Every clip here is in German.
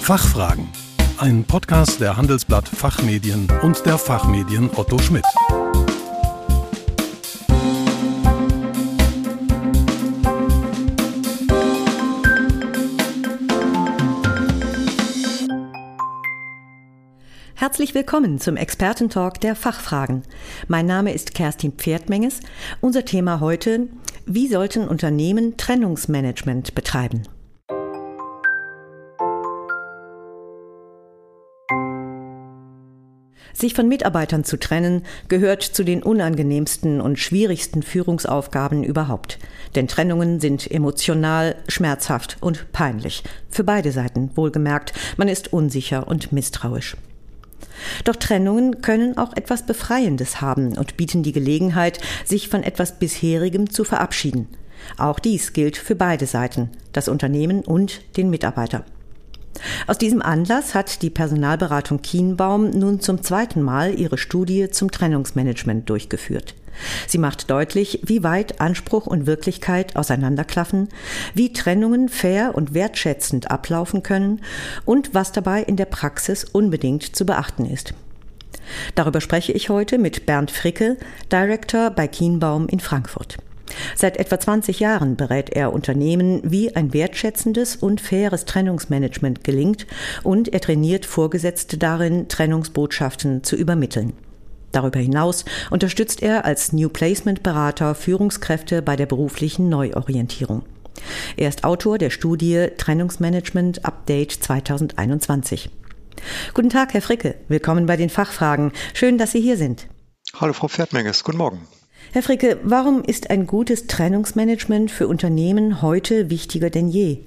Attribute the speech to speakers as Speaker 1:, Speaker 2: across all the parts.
Speaker 1: Fachfragen. Ein Podcast der Handelsblatt Fachmedien und der Fachmedien Otto Schmidt.
Speaker 2: Herzlich willkommen zum Expertentalk der Fachfragen. Mein Name ist Kerstin Pferdmenges. Unser Thema heute, wie sollten Unternehmen Trennungsmanagement betreiben? Sich von Mitarbeitern zu trennen, gehört zu den unangenehmsten und schwierigsten Führungsaufgaben überhaupt. Denn Trennungen sind emotional, schmerzhaft und peinlich. Für beide Seiten, wohlgemerkt, man ist unsicher und misstrauisch. Doch Trennungen können auch etwas Befreiendes haben und bieten die Gelegenheit, sich von etwas Bisherigem zu verabschieden. Auch dies gilt für beide Seiten, das Unternehmen und den Mitarbeiter. Aus diesem Anlass hat die Personalberatung Kienbaum nun zum zweiten Mal ihre Studie zum Trennungsmanagement durchgeführt. Sie macht deutlich, wie weit Anspruch und Wirklichkeit auseinanderklaffen, wie Trennungen fair und wertschätzend ablaufen können und was dabei in der Praxis unbedingt zu beachten ist. Darüber spreche ich heute mit Bernd Fricke, Director bei Kienbaum in Frankfurt. Seit etwa 20 Jahren berät er Unternehmen, wie ein wertschätzendes und faires Trennungsmanagement gelingt und er trainiert Vorgesetzte darin, Trennungsbotschaften zu übermitteln. Darüber hinaus unterstützt er als New Placement Berater Führungskräfte bei der beruflichen Neuorientierung. Er ist Autor der Studie Trennungsmanagement Update 2021. Guten Tag, Herr Fricke. Willkommen bei den Fachfragen. Schön, dass Sie hier sind.
Speaker 3: Hallo, Frau Pferdmenges. Guten Morgen.
Speaker 2: Herr Fricke, warum ist ein gutes Trennungsmanagement für Unternehmen heute wichtiger denn je?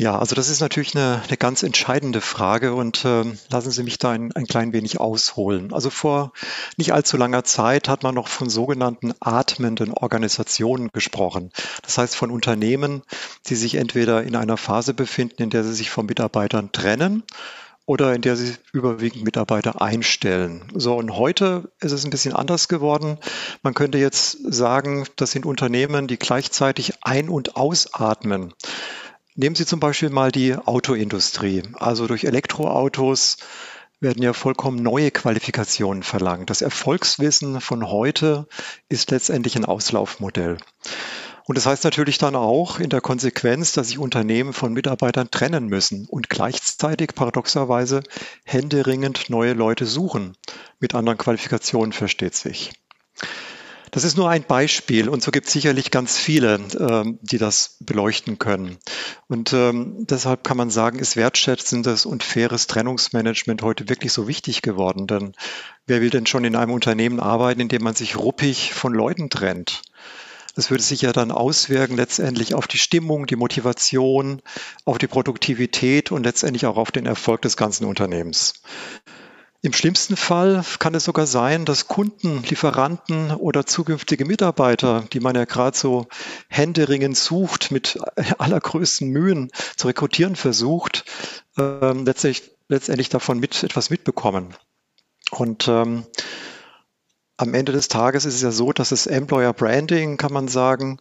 Speaker 3: Ja, also das ist natürlich eine, eine ganz entscheidende Frage und äh, lassen Sie mich da ein, ein klein wenig ausholen. Also vor nicht allzu langer Zeit hat man noch von sogenannten atmenden Organisationen gesprochen. Das heißt von Unternehmen, die sich entweder in einer Phase befinden, in der sie sich von Mitarbeitern trennen oder in der sie überwiegend Mitarbeiter einstellen. So, und heute ist es ein bisschen anders geworden. Man könnte jetzt sagen, das sind Unternehmen, die gleichzeitig ein- und ausatmen. Nehmen Sie zum Beispiel mal die Autoindustrie. Also durch Elektroautos werden ja vollkommen neue Qualifikationen verlangt. Das Erfolgswissen von heute ist letztendlich ein Auslaufmodell. Und das heißt natürlich dann auch in der Konsequenz, dass sich Unternehmen von Mitarbeitern trennen müssen und gleichzeitig paradoxerweise händeringend neue Leute suchen. Mit anderen Qualifikationen versteht sich. Das ist nur ein Beispiel und so gibt es sicherlich ganz viele, ähm, die das beleuchten können. Und ähm, deshalb kann man sagen, ist wertschätzendes und faires Trennungsmanagement heute wirklich so wichtig geworden. Denn wer will denn schon in einem Unternehmen arbeiten, in dem man sich ruppig von Leuten trennt? Das würde sich ja dann auswirken letztendlich auf die Stimmung, die Motivation, auf die Produktivität und letztendlich auch auf den Erfolg des ganzen Unternehmens. Im schlimmsten Fall kann es sogar sein, dass Kunden, Lieferanten oder zukünftige Mitarbeiter, die man ja gerade so händeringend sucht, mit allergrößten Mühen zu rekrutieren versucht, äh, letztendlich, letztendlich davon mit, etwas mitbekommen. Und ähm, am Ende des Tages ist es ja so, dass das Employer Branding, kann man sagen,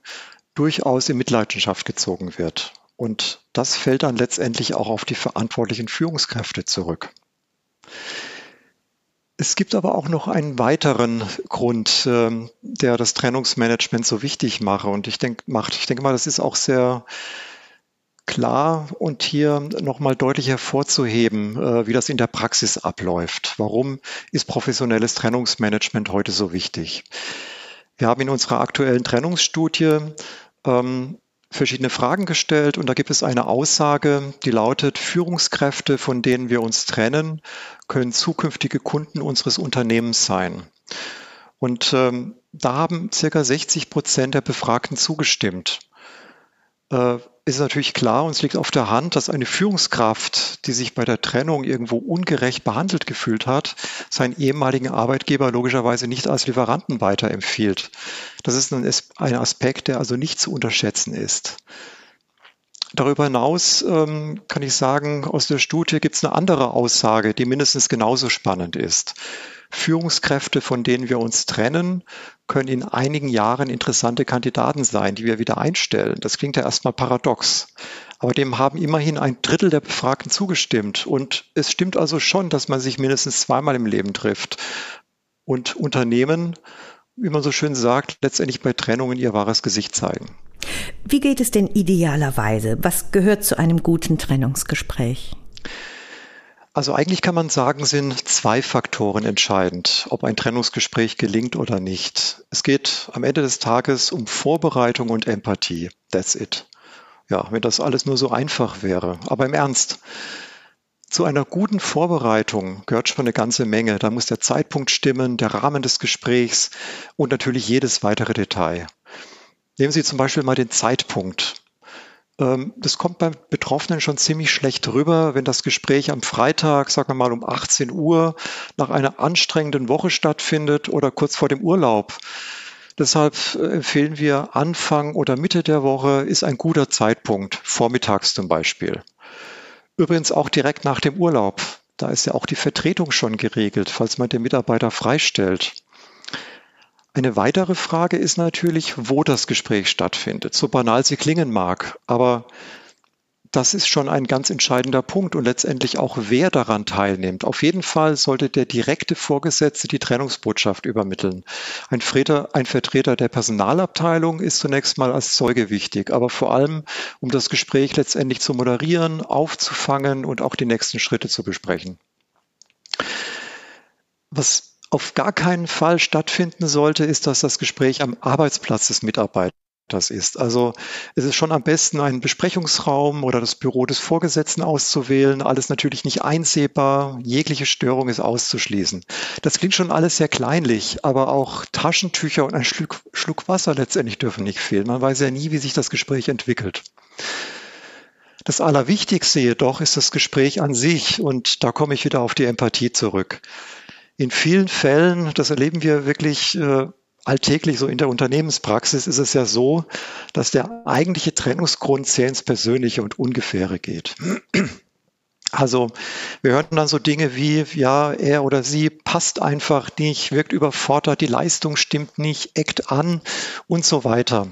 Speaker 3: durchaus in Mitleidenschaft gezogen wird. Und das fällt dann letztendlich auch auf die verantwortlichen Führungskräfte zurück. Es gibt aber auch noch einen weiteren Grund, ähm, der das Trennungsmanagement so wichtig mache und ich denke, macht. Ich denke mal, das ist auch sehr klar und hier nochmal deutlich hervorzuheben, äh, wie das in der Praxis abläuft. Warum ist professionelles Trennungsmanagement heute so wichtig? Wir haben in unserer aktuellen Trennungsstudie ähm, verschiedene Fragen gestellt und da gibt es eine Aussage, die lautet, Führungskräfte, von denen wir uns trennen, können zukünftige Kunden unseres Unternehmens sein. Und ähm, da haben circa 60 Prozent der Befragten zugestimmt. Äh, ist natürlich klar und es liegt auf der Hand, dass eine Führungskraft, die sich bei der Trennung irgendwo ungerecht behandelt gefühlt hat, seinen ehemaligen Arbeitgeber logischerweise nicht als Lieferanten weiterempfiehlt. Das ist ein Aspekt, der also nicht zu unterschätzen ist. Darüber hinaus ähm, kann ich sagen, aus der Studie gibt es eine andere Aussage, die mindestens genauso spannend ist. Führungskräfte, von denen wir uns trennen, können in einigen Jahren interessante Kandidaten sein, die wir wieder einstellen. Das klingt ja erstmal paradox. Aber dem haben immerhin ein Drittel der Befragten zugestimmt. Und es stimmt also schon, dass man sich mindestens zweimal im Leben trifft. Und Unternehmen, wie man so schön sagt, letztendlich bei Trennungen ihr wahres Gesicht zeigen.
Speaker 2: Wie geht es denn idealerweise? Was gehört zu einem guten Trennungsgespräch?
Speaker 3: Also eigentlich kann man sagen, sind zwei Faktoren entscheidend, ob ein Trennungsgespräch gelingt oder nicht. Es geht am Ende des Tages um Vorbereitung und Empathie. That's it. Ja, wenn das alles nur so einfach wäre. Aber im Ernst, zu einer guten Vorbereitung gehört schon eine ganze Menge. Da muss der Zeitpunkt stimmen, der Rahmen des Gesprächs und natürlich jedes weitere Detail. Nehmen Sie zum Beispiel mal den Zeitpunkt. Ähm, das kommt beim Betroffenen schon ziemlich schlecht rüber, wenn das Gespräch am Freitag, sagen wir mal um 18 Uhr, nach einer anstrengenden Woche stattfindet oder kurz vor dem Urlaub. Deshalb äh, empfehlen wir Anfang oder Mitte der Woche ist ein guter Zeitpunkt, vormittags zum Beispiel. Übrigens auch direkt nach dem Urlaub. Da ist ja auch die Vertretung schon geregelt, falls man den Mitarbeiter freistellt. Eine weitere Frage ist natürlich, wo das Gespräch stattfindet. So banal sie klingen mag, aber das ist schon ein ganz entscheidender Punkt und letztendlich auch, wer daran teilnimmt. Auf jeden Fall sollte der direkte Vorgesetzte die Trennungsbotschaft übermitteln. Ein Vertreter, ein Vertreter der Personalabteilung ist zunächst mal als Zeuge wichtig, aber vor allem, um das Gespräch letztendlich zu moderieren, aufzufangen und auch die nächsten Schritte zu besprechen. Was auf gar keinen Fall stattfinden sollte, ist, dass das Gespräch am Arbeitsplatz des Mitarbeiters ist. Also es ist schon am besten, einen Besprechungsraum oder das Büro des Vorgesetzten auszuwählen. Alles natürlich nicht einsehbar. Jegliche Störung ist auszuschließen. Das klingt schon alles sehr kleinlich, aber auch Taschentücher und ein Schluck, Schluck Wasser letztendlich dürfen nicht fehlen. Man weiß ja nie, wie sich das Gespräch entwickelt. Das Allerwichtigste jedoch ist das Gespräch an sich und da komme ich wieder auf die Empathie zurück in vielen Fällen, das erleben wir wirklich äh, alltäglich so in der Unternehmenspraxis, ist es ja so, dass der eigentliche Trennungsgrund sehr ins Persönliche und Ungefähre geht. Also wir hörten dann so Dinge wie, ja, er oder sie passt einfach nicht, wirkt überfordert, die Leistung stimmt nicht, eckt an und so weiter.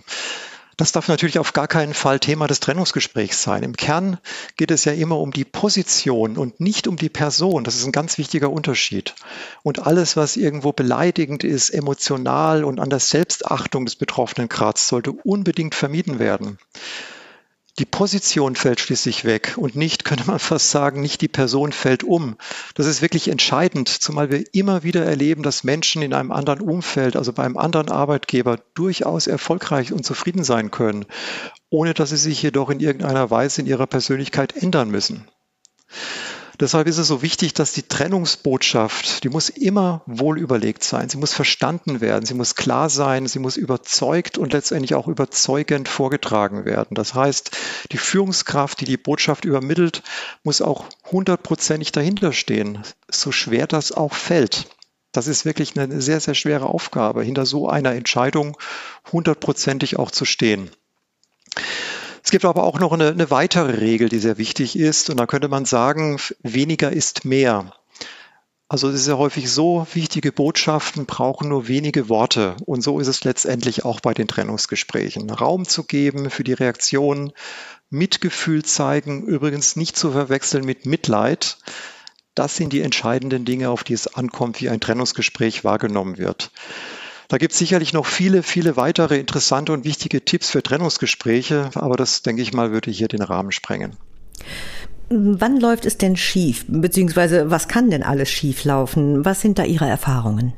Speaker 3: Das darf natürlich auf gar keinen Fall Thema des Trennungsgesprächs sein. Im Kern geht es ja immer um die Position und nicht um die Person. Das ist ein ganz wichtiger Unterschied. Und alles, was irgendwo beleidigend ist, emotional und an der Selbstachtung des Betroffenen kratzt, sollte unbedingt vermieden werden. Die Position fällt schließlich weg und nicht, könnte man fast sagen, nicht die Person fällt um. Das ist wirklich entscheidend, zumal wir immer wieder erleben, dass Menschen in einem anderen Umfeld, also bei einem anderen Arbeitgeber, durchaus erfolgreich und zufrieden sein können, ohne dass sie sich jedoch in irgendeiner Weise in ihrer Persönlichkeit ändern müssen. Deshalb ist es so wichtig, dass die Trennungsbotschaft, die muss immer wohl überlegt sein. Sie muss verstanden werden. Sie muss klar sein. Sie muss überzeugt und letztendlich auch überzeugend vorgetragen werden. Das heißt, die Führungskraft, die die Botschaft übermittelt, muss auch hundertprozentig dahinter stehen. So schwer das auch fällt. Das ist wirklich eine sehr, sehr schwere Aufgabe, hinter so einer Entscheidung hundertprozentig auch zu stehen. Es gibt aber auch noch eine, eine weitere Regel, die sehr wichtig ist. Und da könnte man sagen, weniger ist mehr. Also es ist ja häufig so, wichtige Botschaften brauchen nur wenige Worte. Und so ist es letztendlich auch bei den Trennungsgesprächen. Raum zu geben für die Reaktion, Mitgefühl zeigen, übrigens nicht zu verwechseln mit Mitleid. Das sind die entscheidenden Dinge, auf die es ankommt, wie ein Trennungsgespräch wahrgenommen wird. Da gibt es sicherlich noch viele, viele weitere interessante und wichtige Tipps für Trennungsgespräche, aber das, denke ich mal, würde hier den Rahmen sprengen.
Speaker 2: Wann läuft es denn schief? Beziehungsweise was kann denn alles schief laufen? Was sind da Ihre Erfahrungen?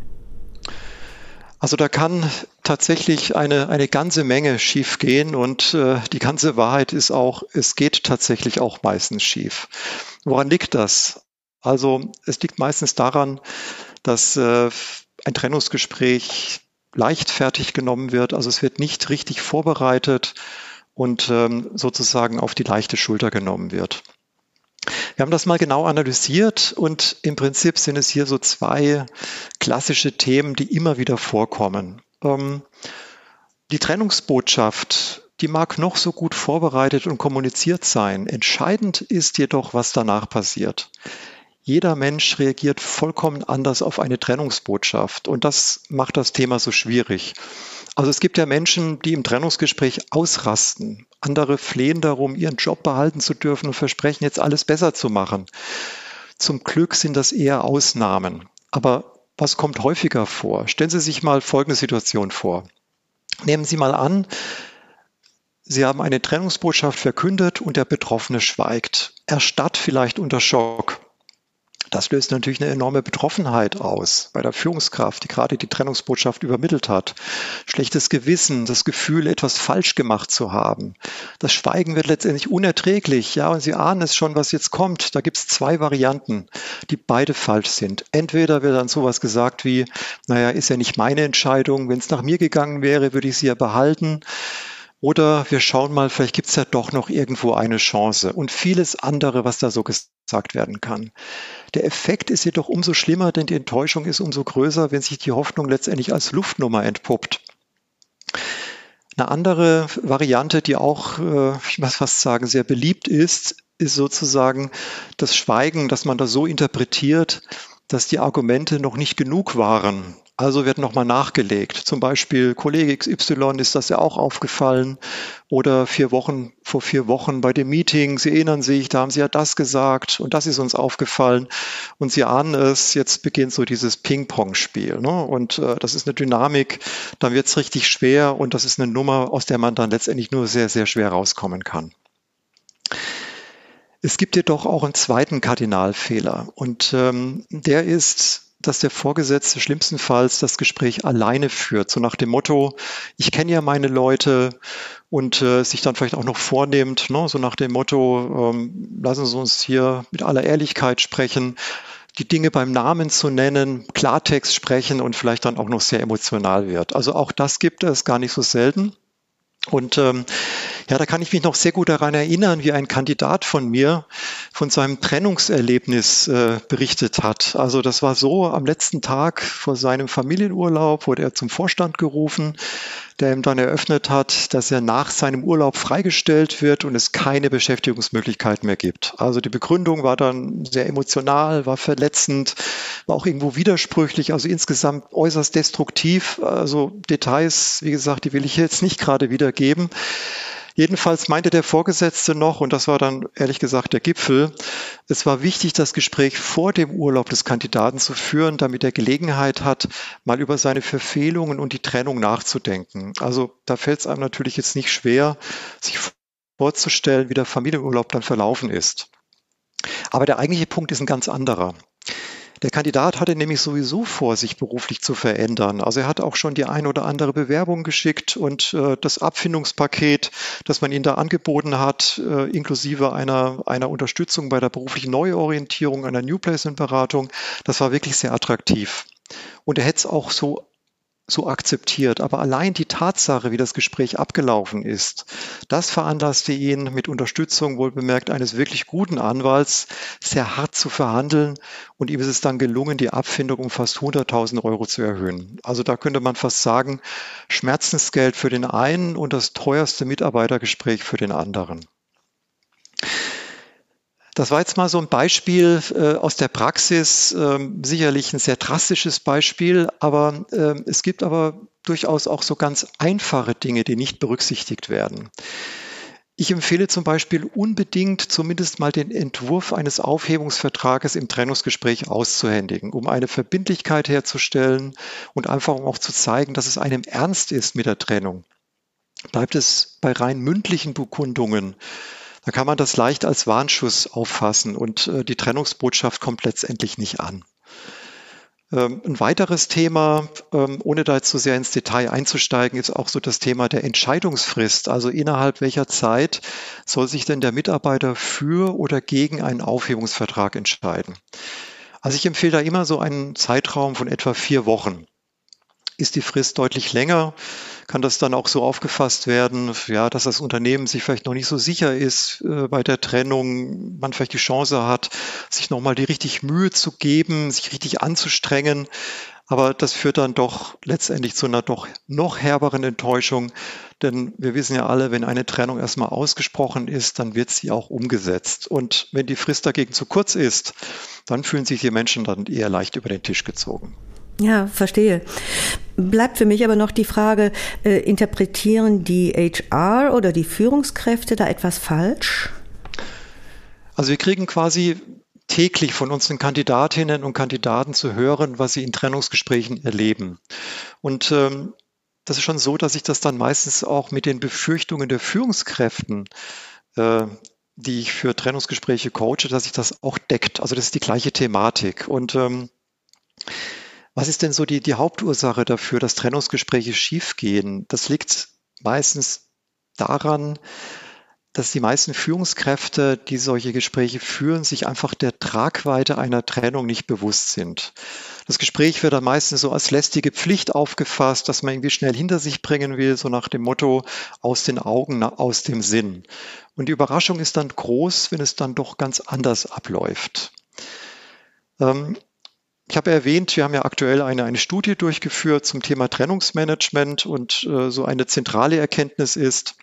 Speaker 3: Also da kann tatsächlich eine, eine ganze Menge schief gehen und äh, die ganze Wahrheit ist auch, es geht tatsächlich auch meistens schief. Woran liegt das? Also es liegt meistens daran, dass äh, ein Trennungsgespräch leichtfertig genommen wird. Also es wird nicht richtig vorbereitet und ähm, sozusagen auf die leichte Schulter genommen wird. Wir haben das mal genau analysiert und im Prinzip sind es hier so zwei klassische Themen, die immer wieder vorkommen. Ähm, die Trennungsbotschaft, die mag noch so gut vorbereitet und kommuniziert sein. Entscheidend ist jedoch, was danach passiert. Jeder Mensch reagiert vollkommen anders auf eine Trennungsbotschaft und das macht das Thema so schwierig. Also es gibt ja Menschen, die im Trennungsgespräch ausrasten. Andere flehen darum, ihren Job behalten zu dürfen und versprechen, jetzt alles besser zu machen. Zum Glück sind das eher Ausnahmen. Aber was kommt häufiger vor? Stellen Sie sich mal folgende Situation vor. Nehmen Sie mal an, Sie haben eine Trennungsbotschaft verkündet und der Betroffene schweigt. Erstarrt vielleicht unter Schock. Das löst natürlich eine enorme Betroffenheit aus bei der Führungskraft, die gerade die Trennungsbotschaft übermittelt hat. Schlechtes Gewissen, das Gefühl, etwas falsch gemacht zu haben. Das Schweigen wird letztendlich unerträglich. Ja, und Sie ahnen es schon, was jetzt kommt. Da gibt es zwei Varianten, die beide falsch sind. Entweder wird dann sowas gesagt wie, naja, ist ja nicht meine Entscheidung. Wenn es nach mir gegangen wäre, würde ich sie ja behalten. Oder wir schauen mal, vielleicht gibt es ja doch noch irgendwo eine Chance und vieles andere, was da so gesagt werden kann. Der Effekt ist jedoch umso schlimmer, denn die Enttäuschung ist umso größer, wenn sich die Hoffnung letztendlich als Luftnummer entpuppt. Eine andere Variante, die auch, äh, ich muss fast sagen, sehr beliebt ist, ist sozusagen das Schweigen, dass man das so interpretiert, dass die Argumente noch nicht genug waren. Also wird nochmal nachgelegt. Zum Beispiel Kollege XY ist das ja auch aufgefallen. Oder vier Wochen, vor vier Wochen bei dem Meeting, Sie erinnern sich, da haben Sie ja das gesagt und das ist uns aufgefallen. Und Sie ahnen es, jetzt beginnt so dieses Ping-Pong-Spiel. Ne? Und äh, das ist eine Dynamik, dann wird es richtig schwer und das ist eine Nummer, aus der man dann letztendlich nur sehr, sehr schwer rauskommen kann. Es gibt jedoch auch einen zweiten Kardinalfehler und ähm, der ist, dass der Vorgesetzte schlimmstenfalls das Gespräch alleine führt, so nach dem Motto, ich kenne ja meine Leute und äh, sich dann vielleicht auch noch vornimmt, ne, so nach dem Motto, ähm, lassen Sie uns hier mit aller Ehrlichkeit sprechen, die Dinge beim Namen zu nennen, Klartext sprechen und vielleicht dann auch noch sehr emotional wird. Also auch das gibt es gar nicht so selten. Und ähm, ja, da kann ich mich noch sehr gut daran erinnern, wie ein Kandidat von mir von seinem Trennungserlebnis äh, berichtet hat. Also das war so, am letzten Tag vor seinem Familienurlaub wurde er zum Vorstand gerufen, der ihm dann eröffnet hat, dass er nach seinem Urlaub freigestellt wird und es keine Beschäftigungsmöglichkeit mehr gibt. Also die Begründung war dann sehr emotional, war verletzend, war auch irgendwo widersprüchlich, also insgesamt äußerst destruktiv. Also Details, wie gesagt, die will ich jetzt nicht gerade wiedergeben. Jedenfalls meinte der Vorgesetzte noch, und das war dann ehrlich gesagt der Gipfel, es war wichtig, das Gespräch vor dem Urlaub des Kandidaten zu führen, damit er Gelegenheit hat, mal über seine Verfehlungen und die Trennung nachzudenken. Also da fällt es einem natürlich jetzt nicht schwer, sich vorzustellen, wie der Familienurlaub dann verlaufen ist. Aber der eigentliche Punkt ist ein ganz anderer. Der Kandidat hatte nämlich sowieso vor, sich beruflich zu verändern. Also er hat auch schon die ein oder andere Bewerbung geschickt und äh, das Abfindungspaket, das man ihm da angeboten hat, äh, inklusive einer, einer Unterstützung bei der beruflichen Neuorientierung, einer New Placement-Beratung, das war wirklich sehr attraktiv. Und er hätte es auch so so akzeptiert. Aber allein die Tatsache, wie das Gespräch abgelaufen ist, das veranlasste ihn mit Unterstützung wohl bemerkt eines wirklich guten Anwalts sehr hart zu verhandeln und ihm ist es dann gelungen, die Abfindung um fast 100.000 Euro zu erhöhen. Also da könnte man fast sagen, Schmerzensgeld für den einen und das teuerste Mitarbeitergespräch für den anderen. Das war jetzt mal so ein Beispiel äh, aus der Praxis, ähm, sicherlich ein sehr drastisches Beispiel, aber äh, es gibt aber durchaus auch so ganz einfache Dinge, die nicht berücksichtigt werden. Ich empfehle zum Beispiel unbedingt zumindest mal den Entwurf eines Aufhebungsvertrages im Trennungsgespräch auszuhändigen, um eine Verbindlichkeit herzustellen und einfach um auch zu zeigen, dass es einem ernst ist mit der Trennung. Bleibt es bei rein mündlichen Bekundungen, da kann man das leicht als Warnschuss auffassen und äh, die Trennungsbotschaft kommt letztendlich nicht an. Ähm, ein weiteres Thema, ähm, ohne da jetzt so sehr ins Detail einzusteigen, ist auch so das Thema der Entscheidungsfrist. Also innerhalb welcher Zeit soll sich denn der Mitarbeiter für oder gegen einen Aufhebungsvertrag entscheiden? Also ich empfehle da immer so einen Zeitraum von etwa vier Wochen. Ist die Frist deutlich länger, kann das dann auch so aufgefasst werden, ja, dass das Unternehmen sich vielleicht noch nicht so sicher ist äh, bei der Trennung, man vielleicht die Chance hat, sich nochmal die richtig Mühe zu geben, sich richtig anzustrengen. Aber das führt dann doch letztendlich zu einer doch noch herberen Enttäuschung. Denn wir wissen ja alle, wenn eine Trennung erstmal ausgesprochen ist, dann wird sie auch umgesetzt. Und wenn die Frist dagegen zu kurz ist, dann fühlen sich die Menschen dann eher leicht über den Tisch gezogen.
Speaker 2: Ja, verstehe. Bleibt für mich aber noch die Frage, äh, interpretieren die HR oder die Führungskräfte da etwas falsch?
Speaker 3: Also wir kriegen quasi täglich von unseren Kandidatinnen und Kandidaten zu hören, was sie in Trennungsgesprächen erleben. Und ähm, das ist schon so, dass ich das dann meistens auch mit den Befürchtungen der Führungskräften, äh, die ich für Trennungsgespräche coache, dass sich das auch deckt. Also das ist die gleiche Thematik. Und ähm, was ist denn so die, die Hauptursache dafür, dass Trennungsgespräche schiefgehen? Das liegt meistens daran, dass die meisten Führungskräfte, die solche Gespräche führen, sich einfach der Tragweite einer Trennung nicht bewusst sind. Das Gespräch wird dann meistens so als lästige Pflicht aufgefasst, dass man irgendwie schnell hinter sich bringen will, so nach dem Motto aus den Augen, aus dem Sinn. Und die Überraschung ist dann groß, wenn es dann doch ganz anders abläuft. Ähm, ich habe erwähnt, wir haben ja aktuell eine, eine Studie durchgeführt zum Thema Trennungsmanagement und äh, so eine zentrale Erkenntnis ist,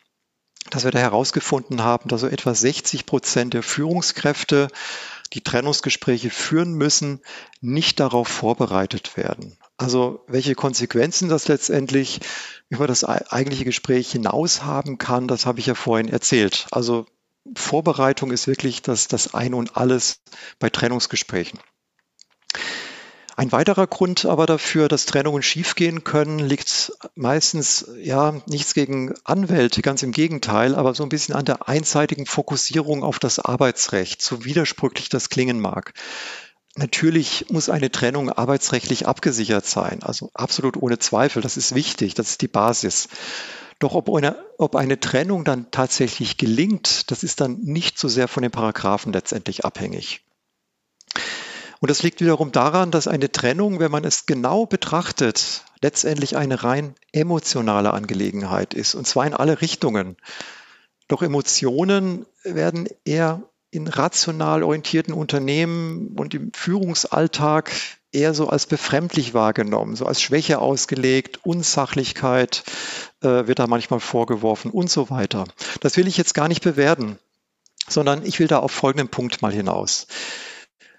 Speaker 3: dass wir da herausgefunden haben, dass so etwa 60 Prozent der Führungskräfte, die Trennungsgespräche führen müssen, nicht darauf vorbereitet werden. Also welche Konsequenzen das letztendlich über das eigentliche Gespräch hinaus haben kann, das habe ich ja vorhin erzählt. Also Vorbereitung ist wirklich das, das Ein und Alles bei Trennungsgesprächen. Ein weiterer Grund aber dafür, dass Trennungen schiefgehen können, liegt meistens ja nichts gegen Anwälte, ganz im Gegenteil, aber so ein bisschen an der einseitigen Fokussierung auf das Arbeitsrecht, so widersprüchlich das klingen mag. Natürlich muss eine Trennung arbeitsrechtlich abgesichert sein, also absolut ohne Zweifel, das ist wichtig, das ist die Basis. Doch ob eine, ob eine Trennung dann tatsächlich gelingt, das ist dann nicht so sehr von den Paragraphen letztendlich abhängig. Und das liegt wiederum daran, dass eine Trennung, wenn man es genau betrachtet, letztendlich eine rein emotionale Angelegenheit ist, und zwar in alle Richtungen. Doch Emotionen werden eher in rational orientierten Unternehmen und im Führungsalltag eher so als befremdlich wahrgenommen, so als Schwäche ausgelegt, Unsachlichkeit äh, wird da manchmal vorgeworfen und so weiter. Das will ich jetzt gar nicht bewerten, sondern ich will da auf folgenden Punkt mal hinaus.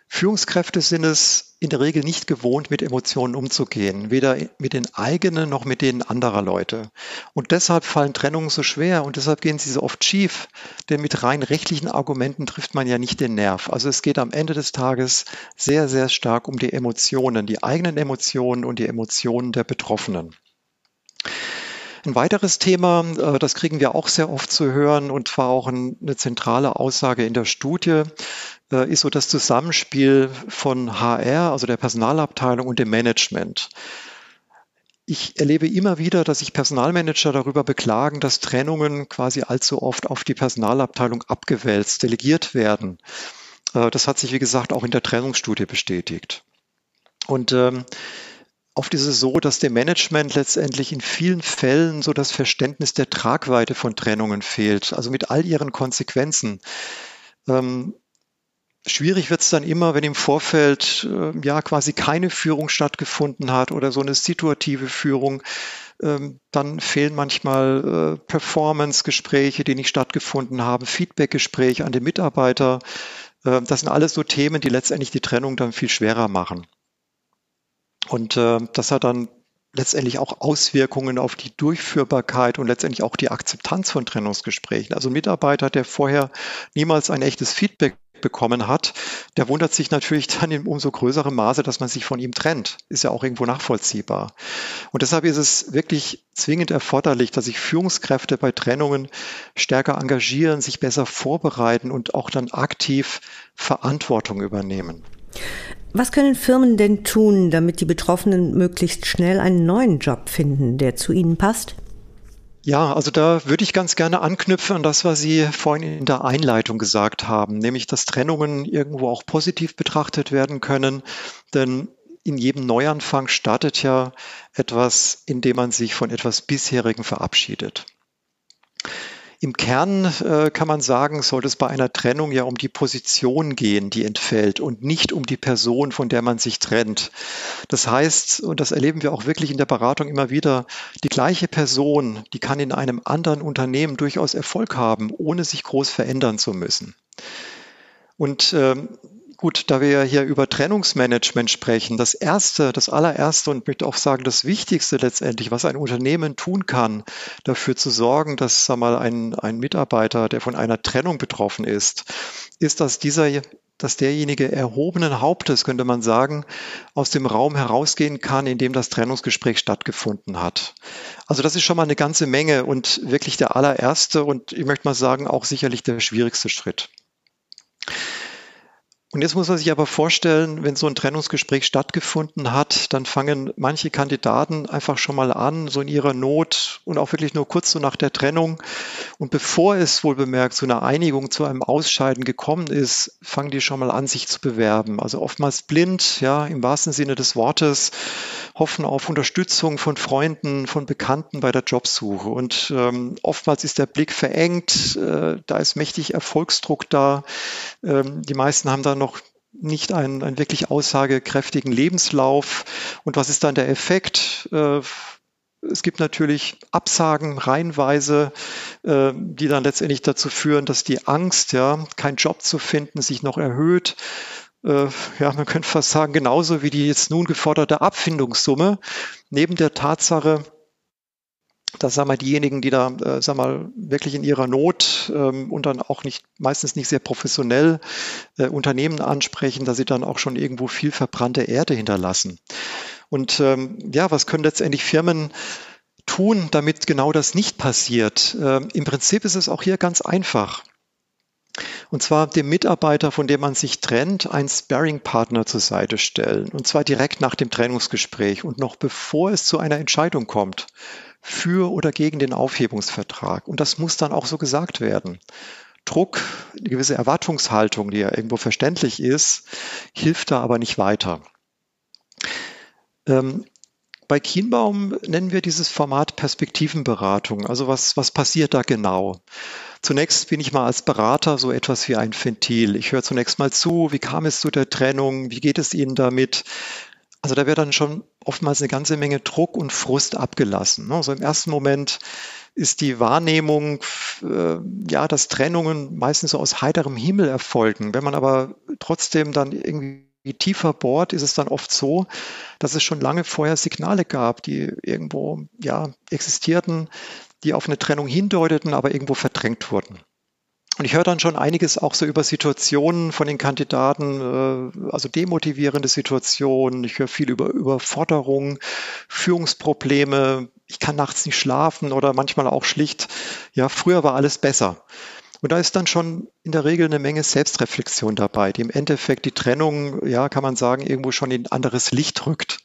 Speaker 3: Führungskräfte sind es in der Regel nicht gewohnt, mit Emotionen umzugehen, weder mit den eigenen noch mit denen anderer Leute. Und deshalb fallen Trennungen so schwer und deshalb gehen sie so oft schief, denn mit rein rechtlichen Argumenten trifft man ja nicht den Nerv. Also es geht am Ende des Tages sehr, sehr stark um die Emotionen, die eigenen Emotionen und die Emotionen der Betroffenen. Ein weiteres Thema, äh, das kriegen wir auch sehr oft zu hören und zwar auch eine zentrale Aussage in der Studie, äh, ist so das Zusammenspiel von HR, also der Personalabteilung und dem Management. Ich erlebe immer wieder, dass sich Personalmanager darüber beklagen, dass Trennungen quasi allzu oft auf die Personalabteilung abgewälzt, delegiert werden. Äh, das hat sich, wie gesagt, auch in der Trennungsstudie bestätigt. Und ähm, Oft ist es so, dass dem Management letztendlich in vielen Fällen so das Verständnis der Tragweite von Trennungen fehlt, also mit all ihren Konsequenzen. Ähm, schwierig wird es dann immer, wenn im Vorfeld äh, ja quasi keine Führung stattgefunden hat oder so eine situative Führung. Ähm, dann fehlen manchmal äh, Performance-Gespräche, die nicht stattgefunden haben, Feedback-Gespräche an den Mitarbeiter. Äh, das sind alles so Themen, die letztendlich die Trennung dann viel schwerer machen. Und äh, das hat dann letztendlich auch Auswirkungen auf die Durchführbarkeit und letztendlich auch die Akzeptanz von Trennungsgesprächen. Also ein Mitarbeiter, der vorher niemals ein echtes Feedback bekommen hat, der wundert sich natürlich dann in umso größerem Maße, dass man sich von ihm trennt. Ist ja auch irgendwo nachvollziehbar. Und deshalb ist es wirklich zwingend erforderlich, dass sich Führungskräfte bei Trennungen stärker engagieren, sich besser vorbereiten und auch dann aktiv Verantwortung übernehmen.
Speaker 2: Was können Firmen denn tun, damit die Betroffenen möglichst schnell einen neuen Job finden, der zu ihnen passt?
Speaker 3: Ja, also da würde ich ganz gerne anknüpfen an das, was Sie vorhin in der Einleitung gesagt haben, nämlich dass Trennungen irgendwo auch positiv betrachtet werden können. Denn in jedem Neuanfang startet ja etwas, in dem man sich von etwas Bisherigem verabschiedet. Im Kern äh, kann man sagen, sollte es bei einer Trennung ja um die Position gehen, die entfällt und nicht um die Person, von der man sich trennt. Das heißt, und das erleben wir auch wirklich in der Beratung immer wieder, die gleiche Person, die kann in einem anderen Unternehmen durchaus Erfolg haben, ohne sich groß verändern zu müssen. Und ähm, gut, da wir ja hier über Trennungsmanagement sprechen, das erste, das allererste und möchte auch sagen, das wichtigste letztendlich, was ein Unternehmen tun kann, dafür zu sorgen, dass sag mal, ein, ein Mitarbeiter, der von einer Trennung betroffen ist, ist, dass dieser dass derjenige erhobenen Hauptes, könnte man sagen, aus dem Raum herausgehen kann, in dem das Trennungsgespräch stattgefunden hat. Also das ist schon mal eine ganze Menge und wirklich der allererste und ich möchte mal sagen, auch sicherlich der schwierigste Schritt. Und jetzt muss man sich aber vorstellen, wenn so ein Trennungsgespräch stattgefunden hat, dann fangen manche Kandidaten einfach schon mal an, so in ihrer Not und auch wirklich nur kurz so nach der Trennung. Und bevor es wohl bemerkt zu einer Einigung, zu einem Ausscheiden gekommen ist, fangen die schon mal an, sich zu bewerben. Also oftmals blind, ja, im wahrsten Sinne des Wortes, hoffen auf Unterstützung von Freunden, von Bekannten bei der Jobsuche. Und ähm, oftmals ist der Blick verengt, äh, da ist mächtig Erfolgsdruck da. Ähm, die meisten haben dann noch nicht einen, einen wirklich aussagekräftigen Lebenslauf. Und was ist dann der Effekt? Äh, es gibt natürlich Absagen reihenweise, äh, die dann letztendlich dazu führen, dass die Angst, ja, keinen Job zu finden, sich noch erhöht. Äh, ja, man könnte fast sagen, genauso wie die jetzt nun geforderte Abfindungssumme, neben der Tatsache, dass sagen wir, diejenigen, die da äh, sagen wir, wirklich in ihrer Not ähm, und dann auch nicht meistens nicht sehr professionell äh, Unternehmen ansprechen, dass sie dann auch schon irgendwo viel verbrannte Erde hinterlassen. Und ähm, ja, was können letztendlich Firmen tun, damit genau das nicht passiert? Ähm, Im Prinzip ist es auch hier ganz einfach. Und zwar dem Mitarbeiter, von dem man sich trennt, einen Sparring-Partner zur Seite stellen. Und zwar direkt nach dem Trennungsgespräch und noch bevor es zu einer Entscheidung kommt für oder gegen den Aufhebungsvertrag. Und das muss dann auch so gesagt werden. Druck, eine gewisse Erwartungshaltung, die ja irgendwo verständlich ist, hilft da aber nicht weiter. Ähm, bei Kienbaum nennen wir dieses Format Perspektivenberatung. Also was, was passiert da genau? Zunächst bin ich mal als Berater so etwas wie ein Ventil. Ich höre zunächst mal zu, wie kam es zu der Trennung, wie geht es Ihnen damit, also da wird dann schon oftmals eine ganze Menge Druck und Frust abgelassen. Also im ersten Moment ist die Wahrnehmung, äh, ja, dass Trennungen meistens so aus heiterem Himmel erfolgen. Wenn man aber trotzdem dann irgendwie tiefer bohrt, ist es dann oft so, dass es schon lange vorher Signale gab, die irgendwo ja existierten, die auf eine Trennung hindeuteten, aber irgendwo verdrängt wurden. Und ich höre dann schon einiges auch so über Situationen von den Kandidaten, äh, also demotivierende Situationen. Ich höre viel über Überforderung, Führungsprobleme. Ich kann nachts nicht schlafen oder manchmal auch schlicht, ja, früher war alles besser. Und da ist dann schon in der Regel eine Menge Selbstreflexion dabei, die im Endeffekt die Trennung, ja, kann man sagen, irgendwo schon in anderes Licht rückt.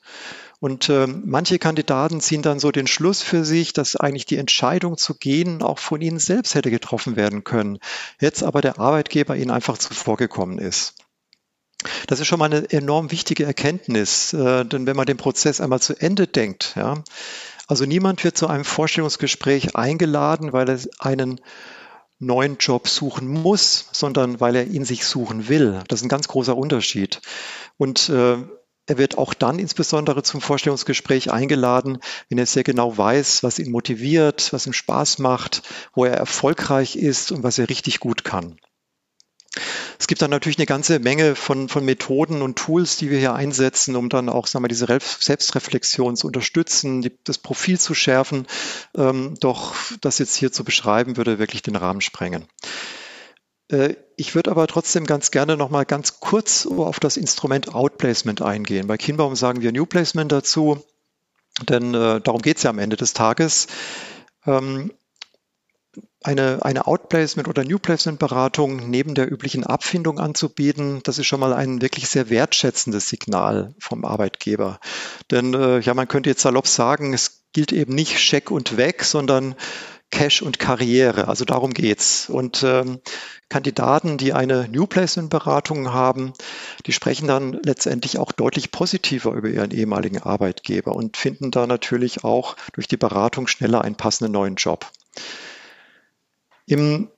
Speaker 3: Und äh, manche Kandidaten ziehen dann so den Schluss für sich, dass eigentlich die Entscheidung zu gehen auch von ihnen selbst hätte getroffen werden können. Jetzt aber der Arbeitgeber ihnen einfach zuvorgekommen ist. Das ist schon mal eine enorm wichtige Erkenntnis, äh, denn wenn man den Prozess einmal zu Ende denkt, ja, also niemand wird zu einem Vorstellungsgespräch eingeladen, weil er einen neuen Job suchen muss, sondern weil er ihn sich suchen will. Das ist ein ganz großer Unterschied. Und äh, er wird auch dann insbesondere zum Vorstellungsgespräch eingeladen, wenn er sehr genau weiß, was ihn motiviert, was ihm Spaß macht, wo er erfolgreich ist und was er richtig gut kann. Es gibt dann natürlich eine ganze Menge von, von Methoden und Tools, die wir hier einsetzen, um dann auch sagen wir, diese Selbstreflexion zu unterstützen, die, das Profil zu schärfen. Ähm, doch das jetzt hier zu beschreiben, würde wirklich den Rahmen sprengen. Äh, ich würde aber trotzdem ganz gerne noch mal ganz kurz auf das Instrument Outplacement eingehen. Bei Kinbaum sagen wir New Placement dazu, denn äh, darum geht es ja am Ende des Tages. Ähm, eine, eine Outplacement oder New Placement Beratung neben der üblichen Abfindung anzubieten, das ist schon mal ein wirklich sehr wertschätzendes Signal vom Arbeitgeber. Denn äh, ja, man könnte jetzt salopp sagen, es gilt eben nicht Scheck und weg, sondern Cash und Karriere. Also darum geht's. Und ähm, Kandidaten, die eine New Placement Beratung haben, die sprechen dann letztendlich auch deutlich positiver über ihren ehemaligen Arbeitgeber und finden da natürlich auch durch die Beratung schneller einen passenden neuen Job. Im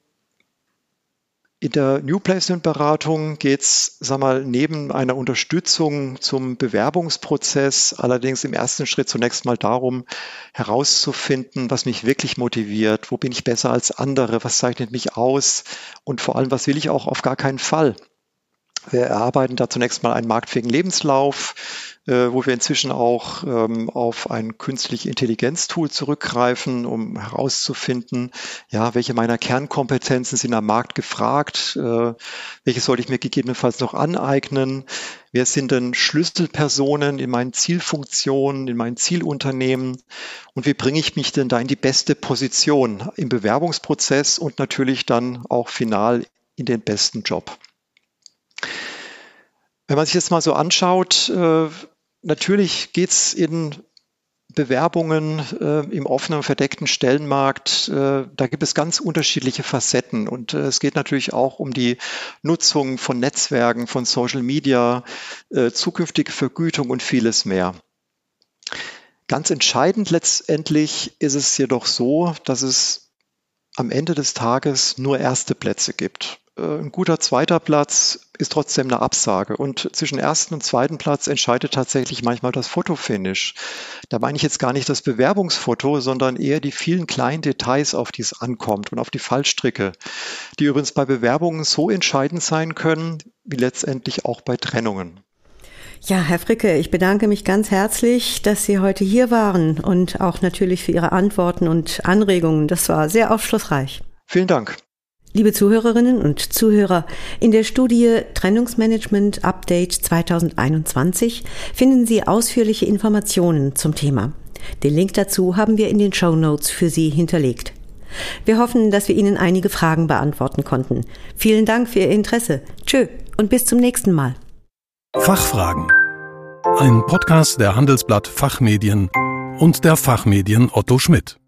Speaker 3: in der New Placement Beratung geht es, sag mal, neben einer Unterstützung zum Bewerbungsprozess allerdings im ersten Schritt zunächst mal darum, herauszufinden, was mich wirklich motiviert, wo bin ich besser als andere, was zeichnet mich aus und vor allem, was will ich auch auf gar keinen Fall. Wir erarbeiten da zunächst mal einen marktfähigen Lebenslauf, wo wir inzwischen auch ähm, auf ein künstliche Intelligenz-Tool zurückgreifen, um herauszufinden, ja, welche meiner Kernkompetenzen sind am Markt gefragt, äh, welche sollte ich mir gegebenenfalls noch aneignen, wer sind denn Schlüsselpersonen in meinen Zielfunktionen, in meinen Zielunternehmen und wie bringe ich mich denn da in die beste Position im Bewerbungsprozess und natürlich dann auch final in den besten Job. Wenn man sich jetzt mal so anschaut, äh, natürlich geht es in Bewerbungen äh, im offenen verdeckten Stellenmarkt, äh, da gibt es ganz unterschiedliche Facetten. Und äh, es geht natürlich auch um die Nutzung von Netzwerken, von Social Media, äh, zukünftige Vergütung und vieles mehr. Ganz entscheidend letztendlich ist es jedoch so, dass es am Ende des Tages nur erste Plätze gibt. Äh, ein guter zweiter Platz ist trotzdem eine Absage. Und zwischen ersten und zweiten Platz entscheidet tatsächlich manchmal das Fotofinish. Da meine ich jetzt gar nicht das Bewerbungsfoto, sondern eher die vielen kleinen Details, auf die es ankommt und auf die Fallstricke, die übrigens bei Bewerbungen so entscheidend sein können, wie letztendlich auch bei Trennungen.
Speaker 2: Ja, Herr Fricke, ich bedanke mich ganz herzlich, dass Sie heute hier waren und auch natürlich für Ihre Antworten und Anregungen. Das war sehr aufschlussreich.
Speaker 3: Vielen Dank.
Speaker 2: Liebe Zuhörerinnen und Zuhörer, in der Studie Trennungsmanagement Update 2021 finden Sie ausführliche Informationen zum Thema. Den Link dazu haben wir in den Show Notes für Sie hinterlegt. Wir hoffen, dass wir Ihnen einige Fragen beantworten konnten. Vielen Dank für Ihr Interesse. Tschö und bis zum nächsten Mal.
Speaker 1: Fachfragen. Ein Podcast der Handelsblatt Fachmedien und der Fachmedien Otto Schmidt.